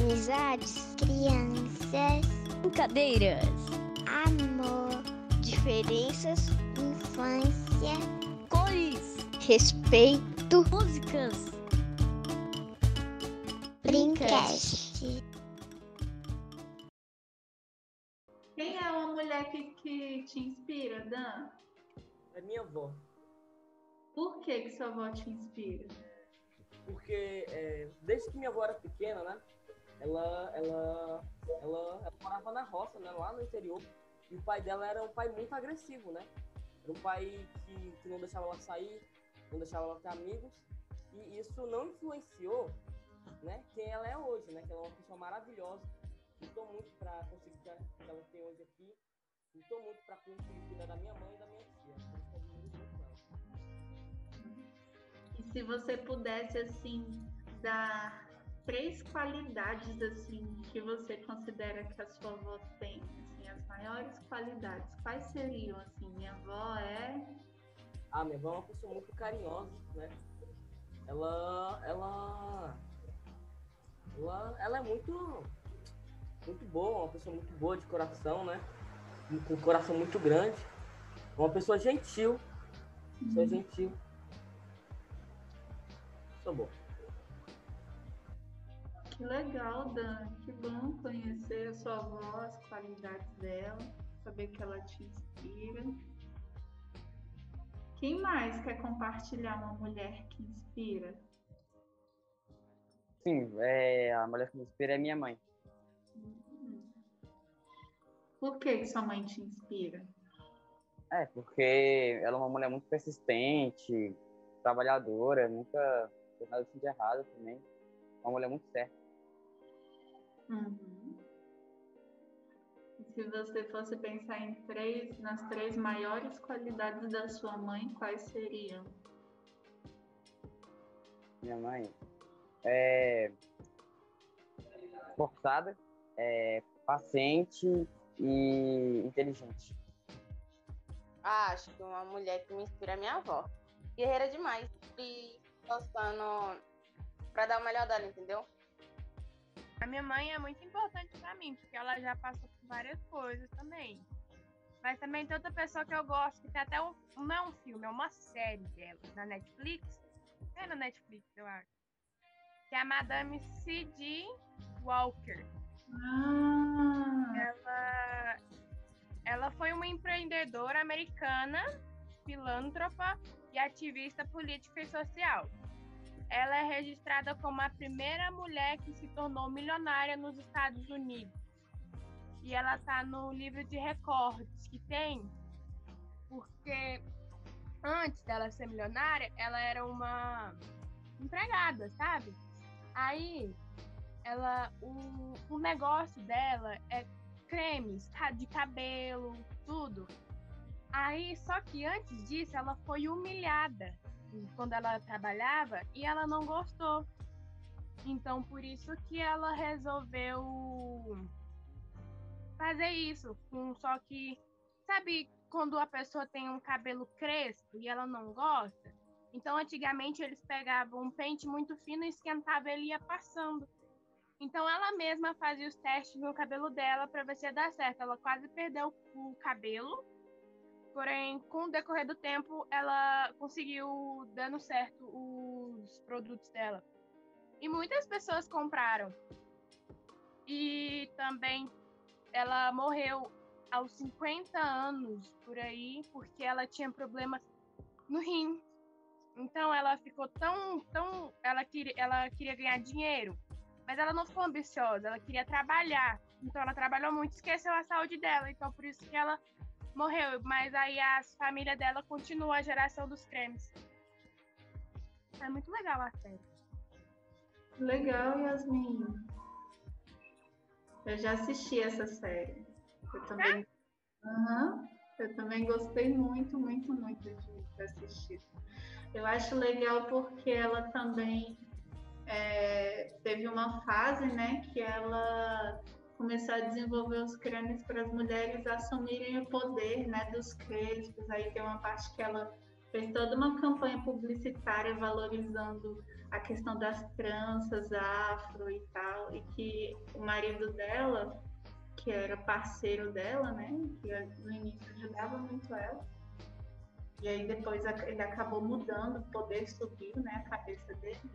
amizades, crianças, brincadeiras, amor, diferenças, infância, cores, respeito, músicas. Brincast. Quem é uma mulher que, que te inspira, Dan? É minha avó. Por que, que sua avó te inspira? Porque é, desde que minha avó era pequena, né? Ela, ela, ela, ela morava na roça, né? Lá no interior. E o pai dela era um pai muito agressivo, né? Era um pai que, que não deixava ela sair, não deixava ela ter amigos. E isso não influenciou, né? Quem ela é hoje, né? Que ela é uma pessoa maravilhosa. Lutou muito para conseguir o que ela tem hoje aqui. Lutou muito para conseguir cuidar da minha mãe e da minha tia. Ela. E se você pudesse, assim, dar três qualidades, assim, que você considera que a sua avó tem, assim, as maiores qualidades, quais seriam, assim? Minha avó é... Ah, minha avó é uma pessoa muito carinhosa, né? Ela, ela, ela, ela é muito, muito boa, uma pessoa muito boa de coração, né? Com um coração muito grande. Uma pessoa gentil, pessoa gentil. Sou boa. Que legal, Dan. Que bom conhecer a sua avó, as qualidades dela, saber que ela te inspira. Quem mais quer compartilhar uma mulher que inspira? Sim, é, a mulher que me inspira é minha mãe. Por que, que sua mãe te inspira? É, porque ela é uma mulher muito persistente, trabalhadora, nunca fez nada assim de errado também. Uma mulher muito certa. Uhum. Se você fosse pensar em três, nas três maiores qualidades da sua mãe, quais seriam? Minha mãe é esforçada, é paciente e inteligente. Ah, acho que uma mulher que me inspira é minha avó. Guerreira demais. E postando pra dar o melhor dela, entendeu? A minha mãe é muito importante pra mim, porque ela já passou por várias coisas também. Mas também tem outra pessoa que eu gosto, que tem até um. Não é um filme, é uma série dela na Netflix. É na Netflix, eu acho. Que é a Madame C.D. Walker. Ah, Ela, ela foi uma empreendedora americana, filântropa e ativista política e social. Ela é registrada como a primeira mulher que se tornou milionária nos Estados Unidos. E ela está no livro de recordes que tem, porque antes dela ser milionária, ela era uma empregada, sabe? Aí, ela, o, o negócio dela é cremes ca- de cabelo, tudo. Aí, só que antes disso, ela foi humilhada quando ela trabalhava e ela não gostou. Então, por isso que ela resolveu fazer isso. Só que, sabe quando a pessoa tem um cabelo crespo e ela não gosta? Então, antigamente, eles pegavam um pente muito fino e esquentavam ele ia passando. Então, ela mesma fazia os testes no cabelo dela para ver se ia dar certo. Ela quase perdeu o cabelo Porém, com o decorrer do tempo, ela conseguiu dando certo os produtos dela. E muitas pessoas compraram. E também ela morreu aos 50 anos por aí, porque ela tinha problemas no rim. Então ela ficou tão, tão, ela queria, ela queria ganhar dinheiro, mas ela não ficou ambiciosa, ela queria trabalhar. Então ela trabalhou muito, esqueceu a saúde dela. Então por isso que ela morreu, mas aí a família dela continua a geração dos cremes. É muito legal a série. legal, Yasmin. Eu já assisti essa série. Eu também, Aham. eu também gostei muito, muito, muito de de assistir. Eu acho legal porque ela também é, teve uma fase, né, que ela começou a desenvolver os cremes para as mulheres assumirem o poder, né, dos crespos. Aí tem uma parte que ela fez toda uma campanha publicitária valorizando a questão das tranças afro e tal, e que o marido dela, que era parceiro dela, né, que no início ajudava muito ela, e aí depois ele acabou mudando, o poder subiu, né, a cabeça dele,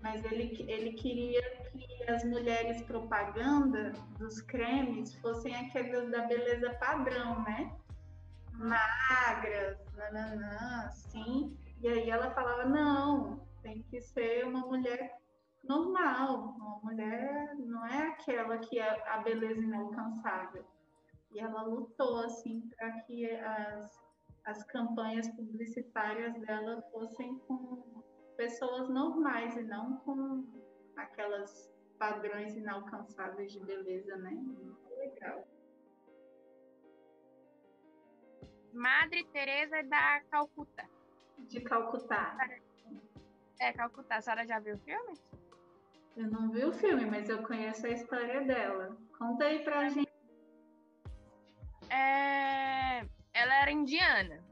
mas ele, ele queria que as mulheres propaganda dos cremes fossem aquelas da beleza padrão, né? Magras, nananã, assim. E aí ela falava, não, tem que ser uma mulher normal, uma mulher não é aquela que é a beleza inalcançável. E ela lutou, assim, para que as, as campanhas publicitárias dela fossem com pessoas normais e não com aquelas padrões inalcançáveis de beleza, né? Muito legal. Madre Teresa da Calcutá. De Calcutá. É, Calcutá. A senhora já viu o filme? Eu não vi o filme, mas eu conheço a história dela. Conta aí pra gente. É... Ela era indiana.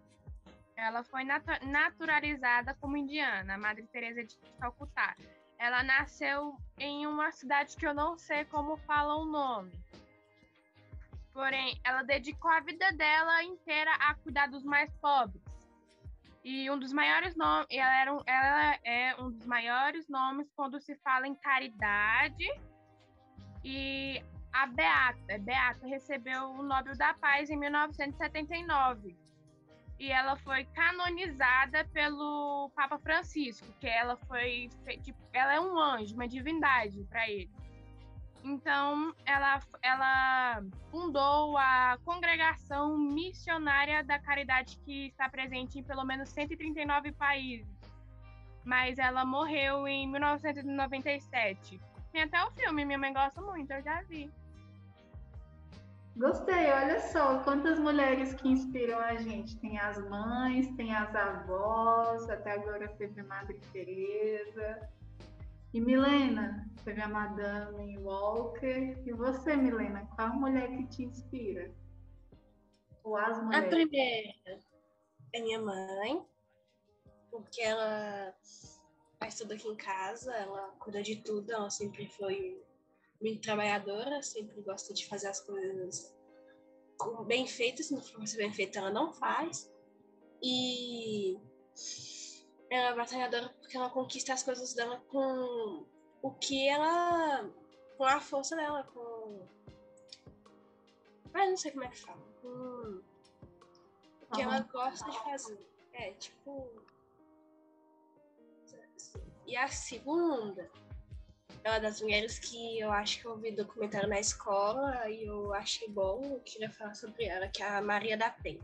Ela foi natu naturalizada como indiana, a Madre Teresa de Calcutá. Ela nasceu em uma cidade que eu não sei como fala o nome. Porém, ela dedicou a vida dela inteira a cuidar dos mais pobres. E um dos maiores nomes, ela, era um, ela é um dos maiores nomes quando se fala em caridade. E a Beata, Beata recebeu o Nobel da Paz em 1979 e ela foi canonizada pelo Papa Francisco, que ela foi tipo, ela é um anjo, uma divindade para ele. Então, ela, ela fundou a Congregação Missionária da Caridade, que está presente em pelo menos 139 países. Mas ela morreu em 1997. Tem até o filme, minha mãe gosta muito, eu já vi. Gostei, olha só quantas mulheres que inspiram a gente. Tem as mães, tem as avós, até agora teve a Madre Teresa. E Milena, teve a Madame Walker. E você, Milena, qual mulher que te inspira? Ou as mulheres? A primeira é minha mãe, porque ela faz tudo aqui em casa, ela cuida de tudo, ela sempre foi muito trabalhadora, sempre gosta de fazer as coisas bem feitas, se não for bem feita, ela não faz. E ela é batalhadora porque ela conquista as coisas dela com o que ela. com a força dela, com. Ah, não sei como é que fala. Com o que ela gosta de fazer. É, tipo. E a segunda é uma das mulheres que eu acho que eu ouvi documentário na escola e eu achei bom, eu queria falar sobre ela, que é a Maria da Penha.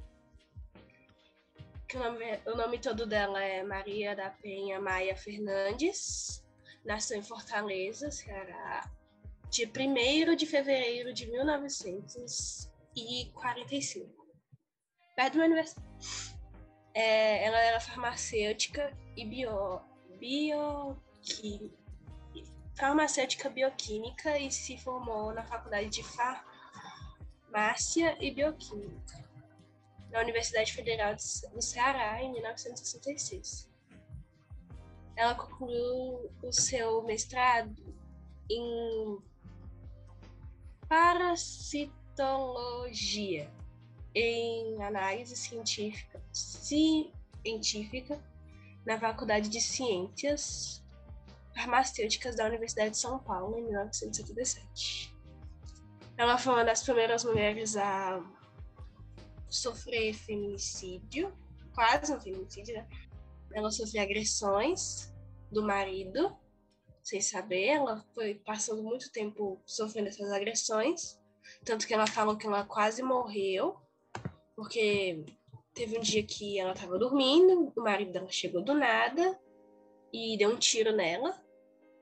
Que o, nome, o nome todo dela é Maria da Penha Maia Fernandes, nasceu em Fortaleza, Ceará, dia 1 de fevereiro de 1945, perto do meu aniversário. É, ela era farmacêutica e bio, bioquímica farmacêutica bioquímica e se formou na Faculdade de Farmácia e Bioquímica na Universidade Federal do Ceará em 1966. Ela concluiu o seu mestrado em parasitologia em análise científica, científica na Faculdade de Ciências farmacêuticas da Universidade de São Paulo, em 1977. Ela foi uma das primeiras mulheres a sofrer feminicídio, quase um feminicídio, né? Ela sofreu agressões do marido, sem saber. Ela foi passando muito tempo sofrendo essas agressões, tanto que ela falou que ela quase morreu, porque teve um dia que ela estava dormindo, o marido dela chegou do nada e deu um tiro nela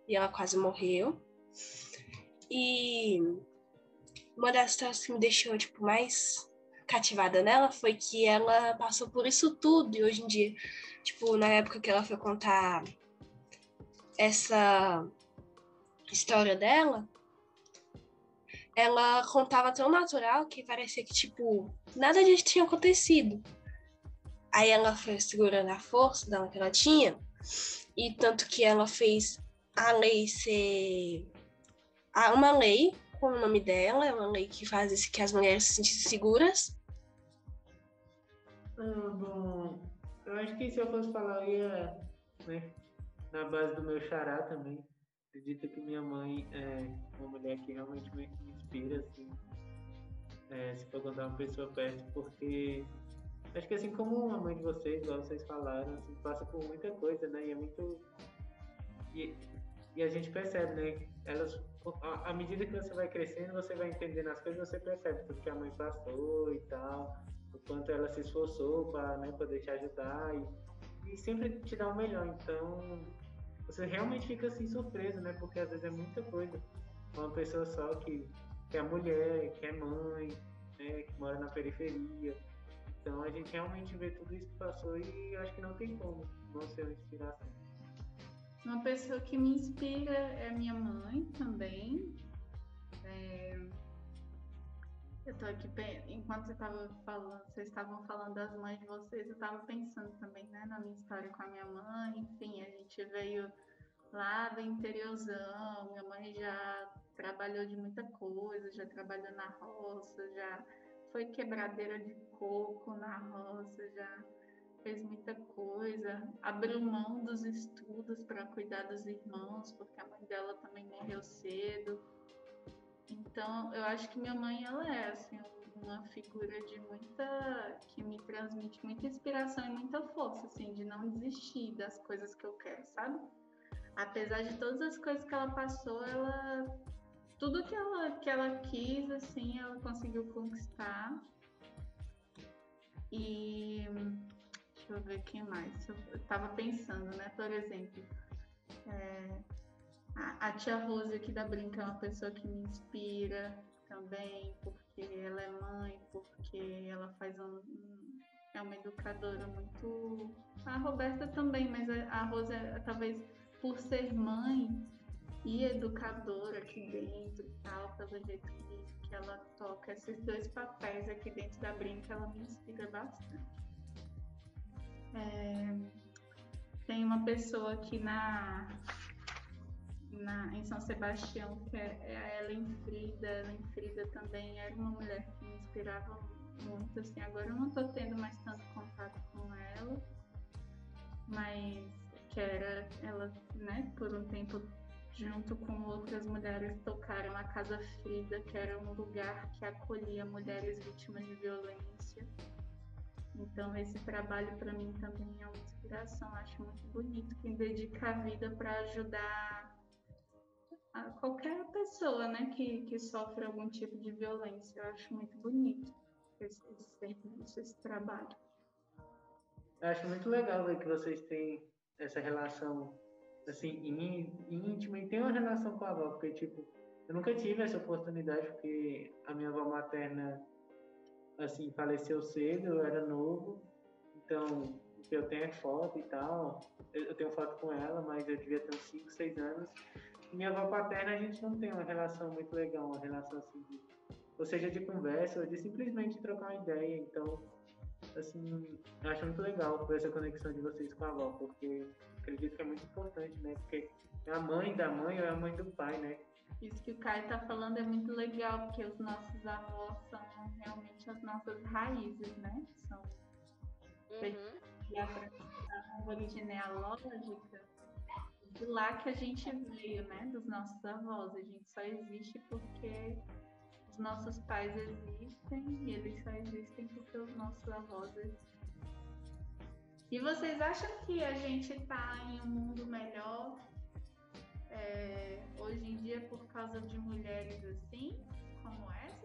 e ela quase morreu. E uma das coisas que me deixou tipo mais cativada nela foi que ela passou por isso tudo e hoje em dia, tipo, na época que ela foi contar essa história dela, ela contava tão natural que parecia que, tipo, nada disso tinha acontecido. Aí ela foi segurando a força dela que ela tinha E tanto que ela fez a lei ser. Uma lei com o nome dela, é uma lei que faz que as mulheres se sentem seguras. Ah, bom, eu acho que se eu fosse falar, eu ia, né, na base do meu xará também. Acredito que minha mãe é uma mulher que realmente me me inspira, assim, é, se for contar uma pessoa perto, porque acho que assim como a mãe de vocês, igual vocês falaram, assim, passa por muita coisa, né? E é muito. E, e a gente percebe, né? Elas, à medida que você vai crescendo, você vai entendendo as coisas, você percebe tudo que a mãe passou e tal, o quanto ela se esforçou para né, poder te ajudar e, e sempre te dar o melhor. Então, você realmente fica assim surpreso, né? Porque às vezes é muita coisa. Uma pessoa só que, que é mulher, que é mãe, né? Que mora na periferia. Então a gente realmente vê tudo isso que passou e acho que não tem como não ser uma inspiração. Uma pessoa que me inspira é minha mãe também. É, Eu tô aqui, enquanto você tava falando, vocês estavam falando das mães de vocês, eu tava pensando também, né, na minha história com a minha mãe. Enfim, a gente veio lá do interiorzão, minha mãe já trabalhou de muita coisa, já trabalhou na roça, já foi quebradeira de coco na roça, já fez muita coisa, abriu mão dos estudos para cuidar dos irmãos, porque a mãe dela também morreu cedo. Então, eu acho que minha mãe ela é assim uma figura de muita que me transmite muita inspiração e muita força, assim, de não desistir das coisas que eu quero, sabe? Apesar de todas as coisas que ela passou, ela tudo que ela que ela quis, assim, ela conseguiu conquistar. E deixa eu ver quem mais. Eu, eu tava pensando, né? Por exemplo, é, a, a tia Rose aqui da Brinca é uma pessoa que me inspira também, porque ela é mãe, porque ela faz um, é uma educadora muito. A Roberta também, mas a, a Rose é, talvez por ser mãe e educadora aqui dentro e tal, pelo jeito que, que ela toca esses dois papéis aqui dentro da Brinca, ela me inspira bastante. É, tem uma pessoa aqui na, na, em São Sebastião, que é, é a Ellen Frida. Ellen Frida também era uma mulher que me inspirava muito, assim, agora eu não estou tendo mais tanto contato com ela, mas que era, ela, né, por um tempo, junto com outras mulheres, tocaram a Casa Frida, que era um lugar que acolhia mulheres vítimas de violência. Então, esse trabalho para mim também é uma inspiração. Acho muito bonito quem dedica a vida para ajudar a qualquer pessoa né, que, que sofre algum tipo de violência. Eu acho muito bonito esse, esse esse trabalho. Eu acho muito legal ver que vocês têm essa relação assim ín- íntima e tem uma relação com a avó, porque tipo, eu nunca tive essa oportunidade porque a minha avó materna assim faleceu cedo, eu era novo, então eu tenho foto e tal. Eu tenho foto com ela, mas eu devia ter uns 5, 6 anos. Minha avó paterna a gente não tem uma relação muito legal, uma relação assim de, ou seja, de conversa, ou de simplesmente trocar uma ideia. Então, assim, eu acho muito legal essa conexão de vocês com a avó, porque acredito que é muito importante, né? Porque é a mãe da mãe ou é a mãe do pai, né? Isso que o Caio está falando é muito legal, porque os nossos avós são realmente as nossas raízes, né? São Uhum. e a a árvore genealógica, de lá que a gente veio, né? Dos nossos avós. A gente só existe porque os nossos pais existem e eles só existem porque os nossos avós existem. E vocês acham que a gente está em um mundo melhor é, hoje em dia por causa de mulheres assim, como trouxeram?